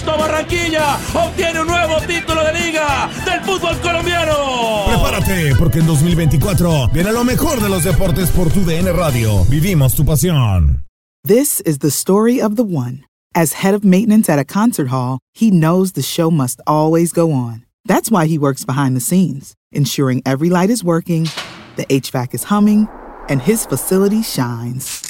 esto Barranquilla obtiene un nuevo título de liga del fútbol colombiano. Prepárate, porque en 2024 viene lo mejor de los deportes por tu DN Radio. Vivimos tu pasión. This is the story of the one. As head of maintenance at a concert hall, he knows the show must always go on. That's why he works behind the scenes, ensuring every light is working, the HVAC is humming, and his facility shines.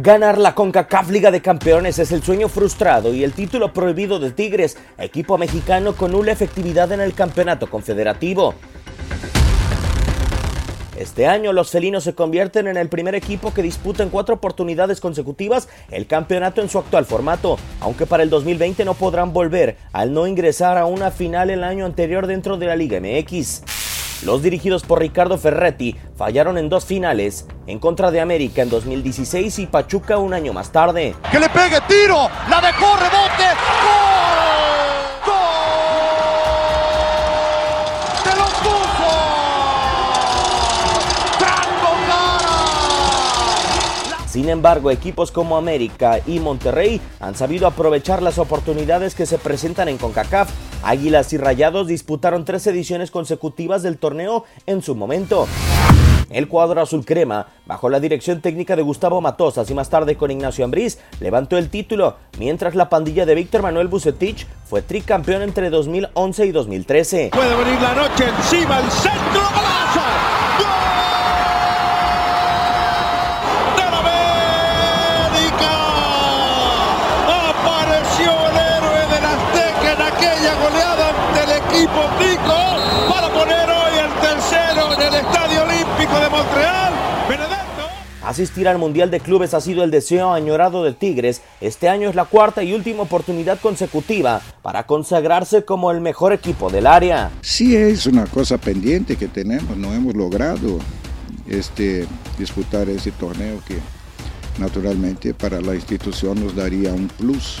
Ganar la CONCACAF Liga de Campeones es el sueño frustrado y el título prohibido de Tigres, equipo mexicano con nula efectividad en el campeonato confederativo. Este año los felinos se convierten en el primer equipo que disputa en cuatro oportunidades consecutivas el campeonato en su actual formato, aunque para el 2020 no podrán volver al no ingresar a una final el año anterior dentro de la Liga MX. Los dirigidos por Ricardo Ferretti fallaron en dos finales, en contra de América en 2016 y Pachuca un año más tarde. ¡Que le pegue tiro! ¡La dejó rebote! Sin embargo, equipos como América y Monterrey han sabido aprovechar las oportunidades que se presentan en CONCACAF. Águilas y Rayados disputaron tres ediciones consecutivas del torneo en su momento. El cuadro azul crema, bajo la dirección técnica de Gustavo Matosas y más tarde con Ignacio Ambriz, levantó el título, mientras la pandilla de Víctor Manuel Bucetich fue tricampeón entre 2011 y 2013. Puede venir la noche encima, el centro, golazo. Goleada ante el equipo Tico para poner hoy el tercero en el Estadio Olímpico de Montreal. Benedetto. Asistir al Mundial de Clubes ha sido el deseo añorado de Tigres. Este año es la cuarta y última oportunidad consecutiva para consagrarse como el mejor equipo del área. Sí es una cosa pendiente que tenemos, no hemos logrado este, disputar ese torneo que naturalmente para la institución nos daría un plus.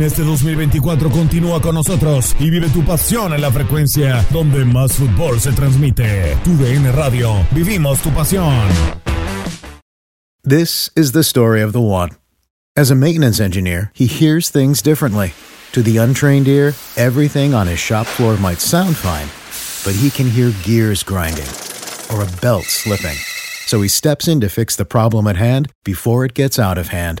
En este 2024 continúa con nosotros y vive tu pasión en la frecuencia donde más fútbol se transmite. Radio. Vivimos tu pasión. This is the story of the one. As a maintenance engineer, he hears things differently. To the untrained ear, everything on his shop floor might sound fine, but he can hear gears grinding or a belt slipping. So he steps in to fix the problem at hand before it gets out of hand.